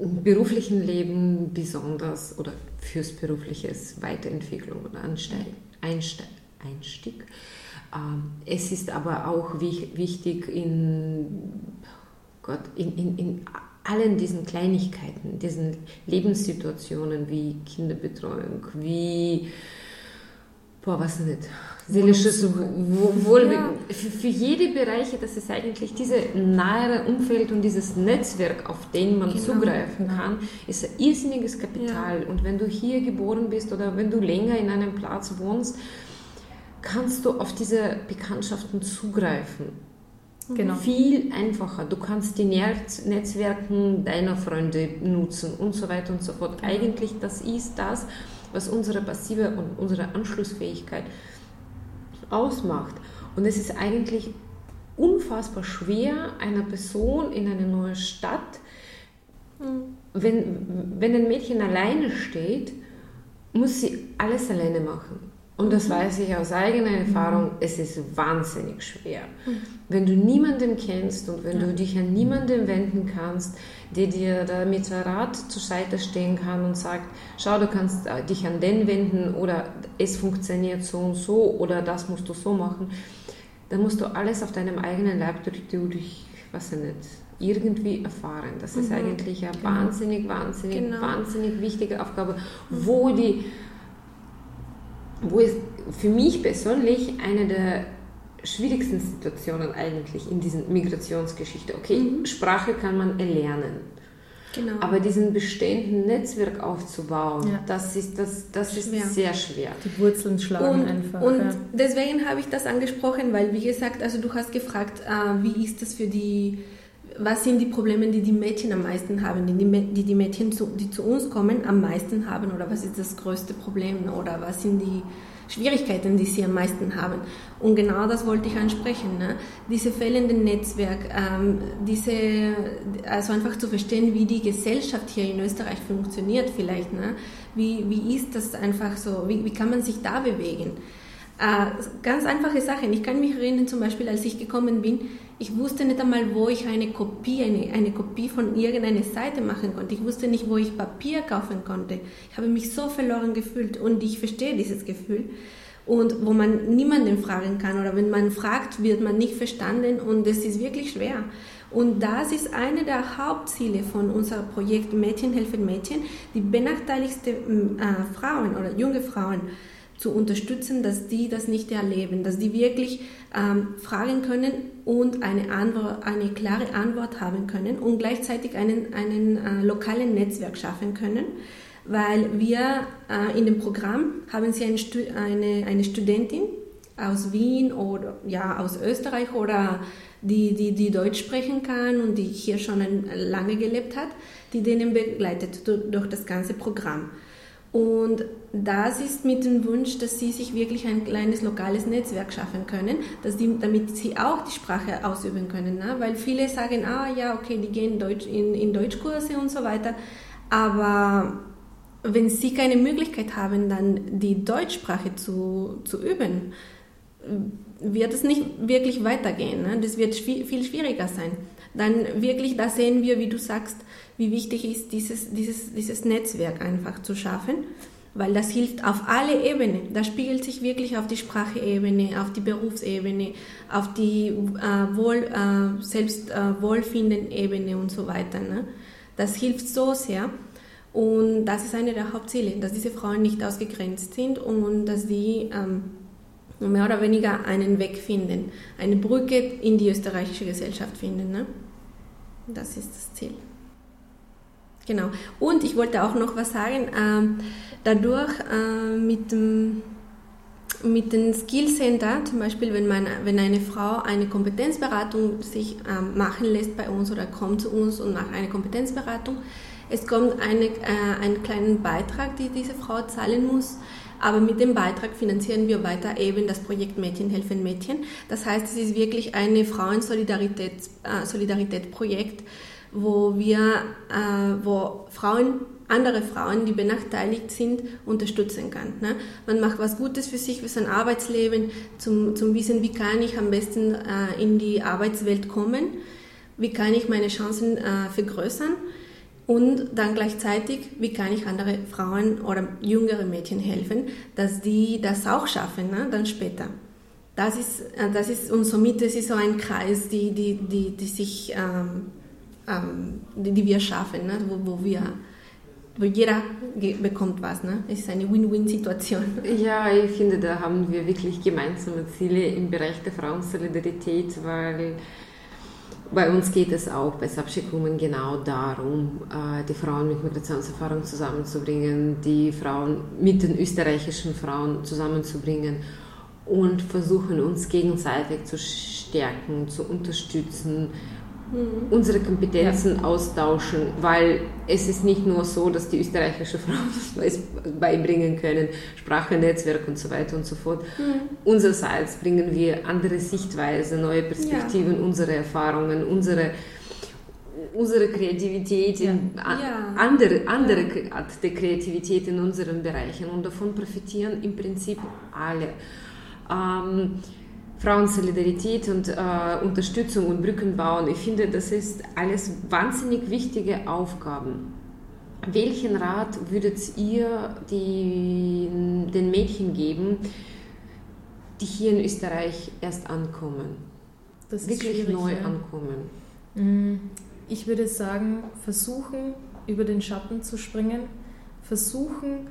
beruflichen Leben besonders oder fürs berufliches Weiterentwicklung oder Ansteig, Einsteig, Einstieg. Ähm, es ist aber auch wichtig in, Gott, in, in, in allen diesen Kleinigkeiten, diesen Lebenssituationen wie Kinderbetreuung, wie, boah, was nicht, seelisches Wohl. Ja. Für jede Bereiche, das ist eigentlich dieses nahe Umfeld und dieses Netzwerk, auf den man genau. zugreifen kann, ist ein irrsinniges Kapital. Ja. Und wenn du hier geboren bist oder wenn du länger in einem Platz wohnst, kannst du auf diese Bekanntschaften zugreifen. Genau. Viel einfacher. Du kannst die Netzwerken deiner Freunde nutzen und so weiter und so fort. Genau. Eigentlich, das ist das, was unsere passive und unsere Anschlussfähigkeit ausmacht. Und es ist eigentlich unfassbar schwer, einer Person in eine neue Stadt, wenn, wenn ein Mädchen alleine steht, muss sie alles alleine machen. Und das weiß ich aus eigener Erfahrung, es ist wahnsinnig schwer. Wenn du niemanden kennst und wenn du dich an niemanden wenden kannst, der dir da mit Rat zur Seite stehen kann und sagt, schau, du kannst äh, dich an den wenden oder es funktioniert so und so oder das musst du so machen, dann musst du alles auf deinem eigenen Leib durch, durch was ich nicht, irgendwie erfahren. Das ist mhm. eigentlich eine genau. wahnsinnig, wahnsinnig, genau. wahnsinnig wichtige Aufgabe, wo die wo es für mich persönlich eine der schwierigsten Situationen eigentlich in diesen Migrationsgeschichte. Okay, mhm. Sprache kann man erlernen. Genau. Aber diesen bestehenden Netzwerk aufzubauen, ja. das ist, das, das ist sehr schwer. Die Wurzeln schlagen und, einfach. Und ja. deswegen habe ich das angesprochen, weil, wie gesagt, also du hast gefragt, äh, wie ist das für die, was sind die Probleme, die die Mädchen am meisten haben, die die, die Mädchen, zu, die zu uns kommen, am meisten haben oder was ist das größte Problem oder was sind die Schwierigkeiten, die sie am meisten haben. Und genau das wollte ich ansprechen. Ne? Diese fehlenden Netzwerk, ähm, diese, also einfach zu verstehen, wie die Gesellschaft hier in Österreich funktioniert vielleicht. Ne? Wie, wie ist das einfach so? Wie, wie kann man sich da bewegen? Äh, ganz einfache Sachen. Ich kann mich erinnern, zum Beispiel, als ich gekommen bin, ich wusste nicht einmal, wo ich eine Kopie, eine, eine Kopie von irgendeiner Seite machen konnte. Ich wusste nicht, wo ich Papier kaufen konnte. Ich habe mich so verloren gefühlt und ich verstehe dieses Gefühl. Und wo man niemanden fragen kann oder wenn man fragt, wird man nicht verstanden und es ist wirklich schwer. Und das ist eine der Hauptziele von unserem Projekt Mädchen helfen Mädchen, die benachteiligsten äh, Frauen oder junge Frauen zu unterstützen, dass die das nicht erleben, dass die wirklich ähm, fragen können und eine, Antwort, eine klare Antwort haben können und gleichzeitig einen, einen äh, lokalen Netzwerk schaffen können, weil wir äh, in dem Programm haben sie eine, eine, eine Studentin aus Wien oder ja, aus Österreich oder die, die, die Deutsch sprechen kann und die hier schon lange gelebt hat, die denen begleitet durch das ganze Programm. Und das ist mit dem Wunsch, dass sie sich wirklich ein kleines lokales Netzwerk schaffen können, dass die, damit sie auch die Sprache ausüben können. Ne? Weil viele sagen, ah ja, okay, die gehen Deutsch in, in Deutschkurse und so weiter. Aber wenn sie keine Möglichkeit haben, dann die Deutschsprache zu, zu üben, wird es nicht wirklich weitergehen. Ne? Das wird viel schwieriger sein. Dann wirklich, da sehen wir, wie du sagst, wie wichtig ist, dieses, dieses, dieses Netzwerk einfach zu schaffen, weil das hilft auf alle Ebenen. Das spiegelt sich wirklich auf die Spracheebene, auf die Berufsebene, auf die äh, Wohl, äh, selbst äh, Wohlfinden-Ebene und so weiter. Ne? Das hilft so sehr. Und das ist eine der Hauptziele, dass diese Frauen nicht ausgegrenzt sind und dass sie ähm, mehr oder weniger einen Weg finden, eine Brücke in die österreichische Gesellschaft finden. Ne? Das ist das Ziel. Genau. Und ich wollte auch noch was sagen. Ähm, dadurch äh, mit dem mit dem Skill Center, zum Beispiel, wenn, man, wenn eine Frau eine Kompetenzberatung sich ähm, machen lässt bei uns oder kommt zu uns und macht eine Kompetenzberatung, es kommt eine, äh, einen kleinen Beitrag, den diese Frau zahlen muss. Aber mit dem Beitrag finanzieren wir weiter eben das Projekt Mädchen helfen Mädchen. Das heißt, es ist wirklich ein Frauensolidaritätsprojekt, äh, wo wir, äh, wo Frauen, andere Frauen, die benachteiligt sind, unterstützen kann. Ne? Man macht was Gutes für sich, für sein Arbeitsleben, zum, zum Wissen, wie kann ich am besten äh, in die Arbeitswelt kommen, wie kann ich meine Chancen äh, vergrößern und dann gleichzeitig, wie kann ich andere Frauen oder jüngere Mädchen helfen, dass die das auch schaffen, ne? dann später. Das ist, äh, das ist, und somit ist es so ein Kreis, die, die, die, die sich ähm, ähm, die, die, wir schaffen, ne? wo, wo wir wo jeder bekommt was. Ne? Es ist eine Win-Win-Situation. Ja, ich finde, da haben wir wirklich gemeinsame Ziele im Bereich der Frauensolidarität, weil bei uns geht es auch bei Women genau darum, äh, die Frauen mit Migrationserfahrung zusammenzubringen, die Frauen mit den österreichischen Frauen zusammenzubringen und versuchen uns gegenseitig zu stärken, zu unterstützen. Unsere Kompetenzen ja. austauschen, weil es ist nicht nur so, dass die österreichische Frauen das beibringen können, Sprache, Netzwerk und so weiter und so fort. Mhm. Unsererseits bringen wir andere Sichtweise, neue Perspektiven, ja. unsere Erfahrungen, unsere unsere Kreativität, ja. andere, andere. Art der Kreativität in unseren Bereichen und davon profitieren im Prinzip alle. Ähm, Frauensolidarität und äh, Unterstützung und Brücken bauen, ich finde, das ist alles wahnsinnig wichtige Aufgaben. Welchen Rat würdet ihr die, den Mädchen geben, die hier in Österreich erst ankommen? Das Wirklich neu ja. ankommen. Mm, ich würde sagen, versuchen, über den Schatten zu springen, versuchen,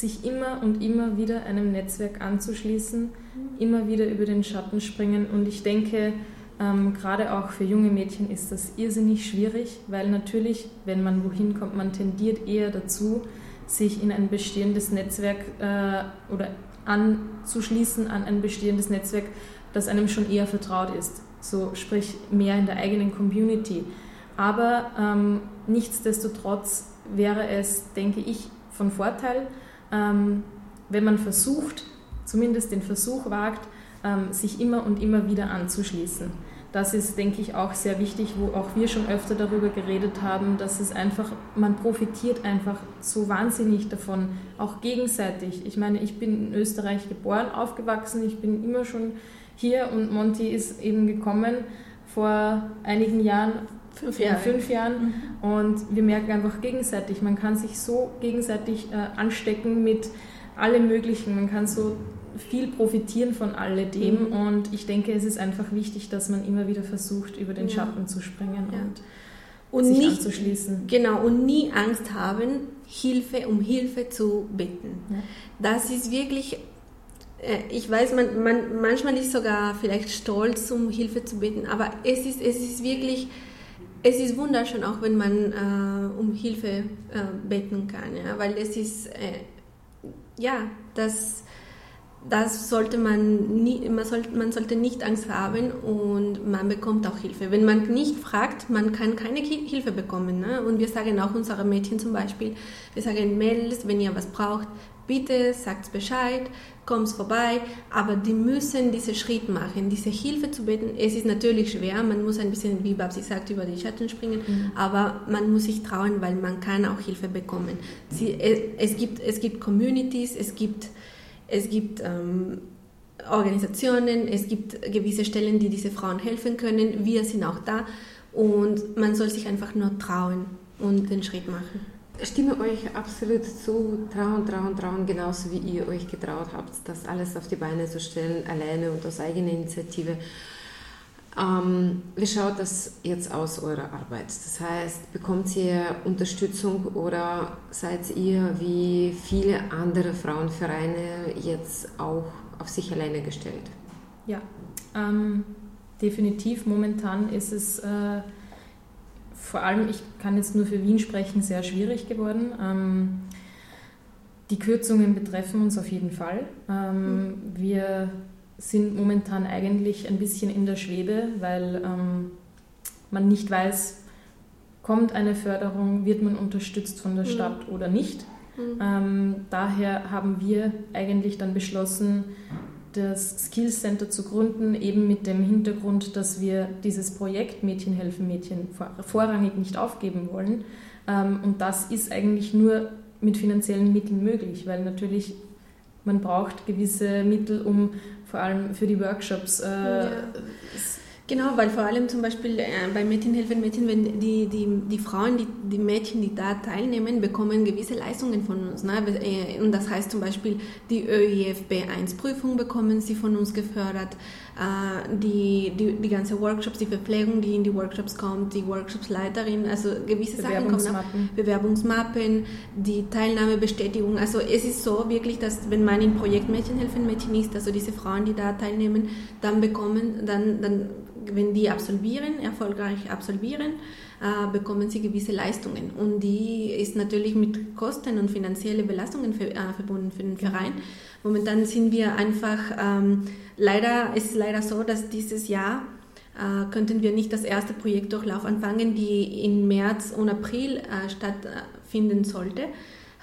sich immer und immer wieder einem Netzwerk anzuschließen, mhm. immer wieder über den Schatten springen. Und ich denke, ähm, gerade auch für junge Mädchen ist das irrsinnig schwierig, weil natürlich, wenn man wohin kommt, man tendiert eher dazu, sich in ein bestehendes Netzwerk äh, oder anzuschließen an ein bestehendes Netzwerk, das einem schon eher vertraut ist. So sprich mehr in der eigenen Community. Aber ähm, nichtsdestotrotz wäre es, denke ich, von Vorteil, ähm, wenn man versucht, zumindest den Versuch wagt, ähm, sich immer und immer wieder anzuschließen. Das ist, denke ich, auch sehr wichtig, wo auch wir schon öfter darüber geredet haben, dass es einfach, man profitiert einfach so wahnsinnig davon, auch gegenseitig. Ich meine, ich bin in Österreich geboren, aufgewachsen, ich bin immer schon hier und Monty ist eben gekommen vor einigen Jahren, fünf, Jahre. fünf Jahren mhm. und wir merken einfach gegenseitig, man kann sich so gegenseitig äh, anstecken mit allem Möglichen, man kann so viel profitieren von alledem mhm. und ich denke, es ist einfach wichtig, dass man immer wieder versucht, über den ja. Schatten zu springen ja. und, und sich nicht, anzuschließen. Genau, und nie Angst haben, Hilfe um Hilfe zu bitten. Ja. Das ist wirklich, äh, ich weiß, man, man, manchmal ist sogar vielleicht stolz, um Hilfe zu bitten, aber es ist, es ist wirklich, es ist wunderschön, auch wenn man äh, um Hilfe äh, beten kann, ja, weil es ist, äh, ja, das das sollte man nie, man sollte, man sollte nicht Angst haben und man bekommt auch Hilfe. Wenn man nicht fragt, man kann keine Hilfe bekommen. Ne? Und wir sagen auch unseren Mädchen zum Beispiel, wir sagen Mädels, wenn ihr was braucht, bitte sagt Bescheid, kommt vorbei, aber die müssen diesen Schritt machen, diese Hilfe zu beten. Es ist natürlich schwer, man muss ein bisschen, wie Babsi sagt, über die Schatten springen, mhm. aber man muss sich trauen, weil man kann auch Hilfe bekommen. Sie, es, gibt, es gibt Communities, es gibt es gibt ähm, Organisationen, es gibt gewisse Stellen, die diese Frauen helfen können. Wir sind auch da und man soll sich einfach nur trauen und den Schritt machen. Stimme euch absolut zu, trauen, trauen, trauen, genauso wie ihr euch getraut habt, das alles auf die Beine zu stellen, alleine und aus eigener Initiative. Ähm, wie schaut das jetzt aus, eure Arbeit? Das heißt, bekommt ihr Unterstützung oder seid ihr wie viele andere Frauenvereine jetzt auch auf sich alleine gestellt? Ja, ähm, definitiv. Momentan ist es äh, vor allem, ich kann jetzt nur für Wien sprechen, sehr schwierig geworden. Ähm, die Kürzungen betreffen uns auf jeden Fall. Ähm, mhm. Wir sind momentan eigentlich ein bisschen in der Schwebe, weil ähm, man nicht weiß, kommt eine Förderung, wird man unterstützt von der mhm. Stadt oder nicht. Mhm. Ähm, daher haben wir eigentlich dann beschlossen, das Skills Center zu gründen, eben mit dem Hintergrund, dass wir dieses Projekt Mädchen helfen Mädchen vorrangig nicht aufgeben wollen. Ähm, und das ist eigentlich nur mit finanziellen Mitteln möglich, weil natürlich man braucht gewisse Mittel, um vor allem für die Workshops. Äh, ja. Genau, weil vor allem zum Beispiel äh, bei Mädchen helfen Mädchen, wenn die, die, die Frauen, die, die Mädchen, die da teilnehmen, bekommen gewisse Leistungen von uns. Ne? Äh, und das heißt zum Beispiel, die ÖIF B1-Prüfung bekommen sie von uns gefördert, die, die, die ganze Workshops, die Verpflegung, die in die Workshops kommt, die Workshopsleiterin, also gewisse Sachen kommen. Bewerbungsmappen, die Teilnahmebestätigung. Also es ist so wirklich, dass wenn man im Projekt Mädchen helfen Mädchen ist, also diese Frauen, die da teilnehmen, dann bekommen, dann, dann wenn die absolvieren, erfolgreich absolvieren, äh, bekommen sie gewisse Leistungen. Und die ist natürlich mit Kosten und finanzielle Belastungen für, äh, verbunden für den Verein. Momentan sind wir einfach, ähm, leider, es ist leider so, dass dieses Jahr äh, könnten wir nicht das erste Projektdurchlauf anfangen, die im März und April äh, stattfinden sollte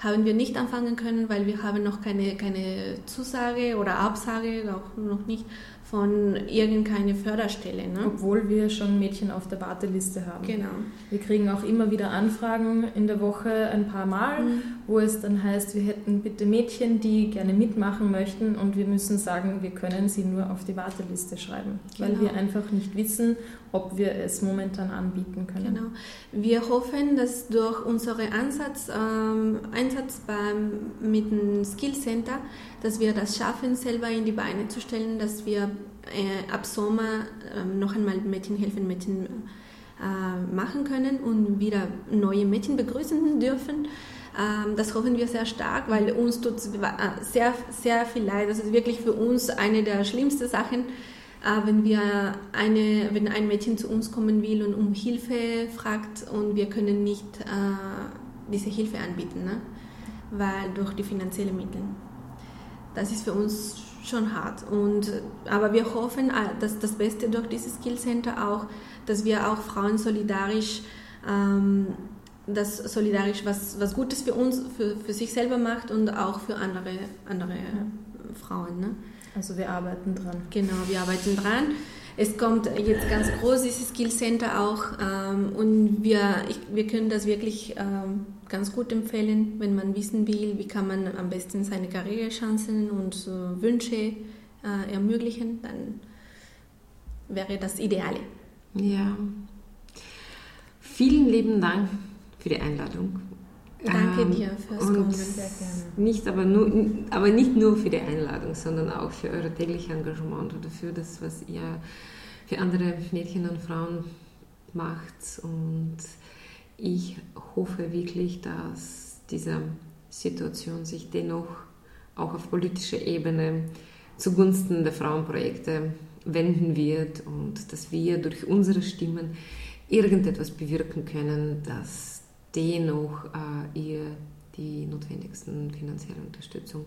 haben wir nicht anfangen können, weil wir haben noch keine, keine Zusage oder Absage, auch noch nicht von irgendeiner Förderstelle. Ne? Obwohl wir schon Mädchen auf der Warteliste haben. Genau. Wir kriegen auch immer wieder Anfragen in der Woche ein paar Mal, mhm. wo es dann heißt, wir hätten bitte Mädchen, die gerne mitmachen möchten und wir müssen sagen, wir können sie nur auf die Warteliste schreiben, genau. weil wir einfach nicht wissen, ob wir es momentan anbieten können. Genau. Wir hoffen, dass durch unseren Ansatz, ähm, Einsatz beim, mit dem Skill Center, dass wir das schaffen, selber in die Beine zu stellen, dass wir äh, ab Sommer äh, noch einmal Mädchen helfen, Mädchen äh, machen können und wieder neue Mädchen begrüßen dürfen. Ähm, das hoffen wir sehr stark, weil uns tut äh, sehr, sehr viel leid. Das ist wirklich für uns eine der schlimmsten Sachen, äh, wenn wir eine, wenn ein Mädchen zu uns kommen will und um Hilfe fragt und wir können nicht äh, diese Hilfe anbieten, ne? weil durch die finanziellen Mittel. Das ist für uns schon hart. Und, aber wir hoffen, äh, dass das Beste durch dieses Skill Center auch, dass wir auch Frauen solidarisch ähm, das solidarisch was, was Gutes für uns, für, für sich selber macht und auch für andere, andere ja. Frauen. Ne? Also wir arbeiten dran. Genau, wir arbeiten dran. Es kommt jetzt ganz groß dieses Skill Center auch ähm, und wir, ich, wir können das wirklich ähm, ganz gut empfehlen, wenn man wissen will, wie kann man am besten seine Karrierechancen und äh, Wünsche äh, ermöglichen, dann wäre das Ideale. Ja. Vielen lieben Dank für die Einladung. Danke ähm, dir fürs Kommen. Sehr gerne. Nicht aber, nur, aber nicht nur für die Einladung, sondern auch für euer tägliches Engagement oder für das, was ihr für andere Mädchen und Frauen macht. Und ich hoffe wirklich, dass diese Situation sich dennoch auch auf politischer Ebene zugunsten der Frauenprojekte wenden wird und dass wir durch unsere Stimmen irgendetwas bewirken können, dass dennoch äh, ihr die notwendigsten finanzielle Unterstützung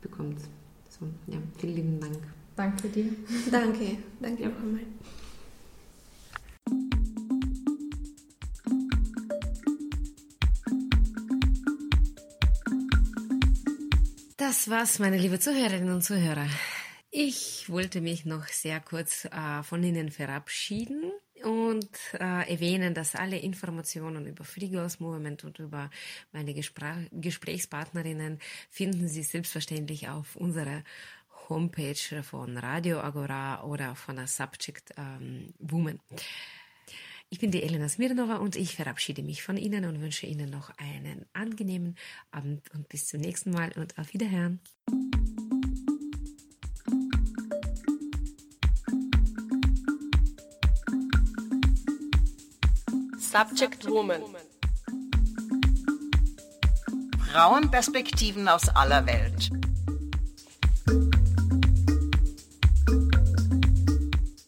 bekommt. So, ja, vielen lieben Dank. Danke dir. Danke, danke ja. nochmal. Das war's, meine liebe Zuhörerinnen und Zuhörer. Ich wollte mich noch sehr kurz äh, von Ihnen verabschieden und äh, erwähnen, dass alle Informationen über Free Girls Movement und über meine Gespr Gesprächspartnerinnen finden Sie selbstverständlich auf unserer Homepage von Radio Agora oder von der Subject ähm, Woman. Ich bin die Elena Smirnova und ich verabschiede mich von Ihnen und wünsche Ihnen noch einen angenehmen Abend und bis zum nächsten Mal und auf Wiederhören. Subject Woman. Frauenperspektiven aus aller Welt.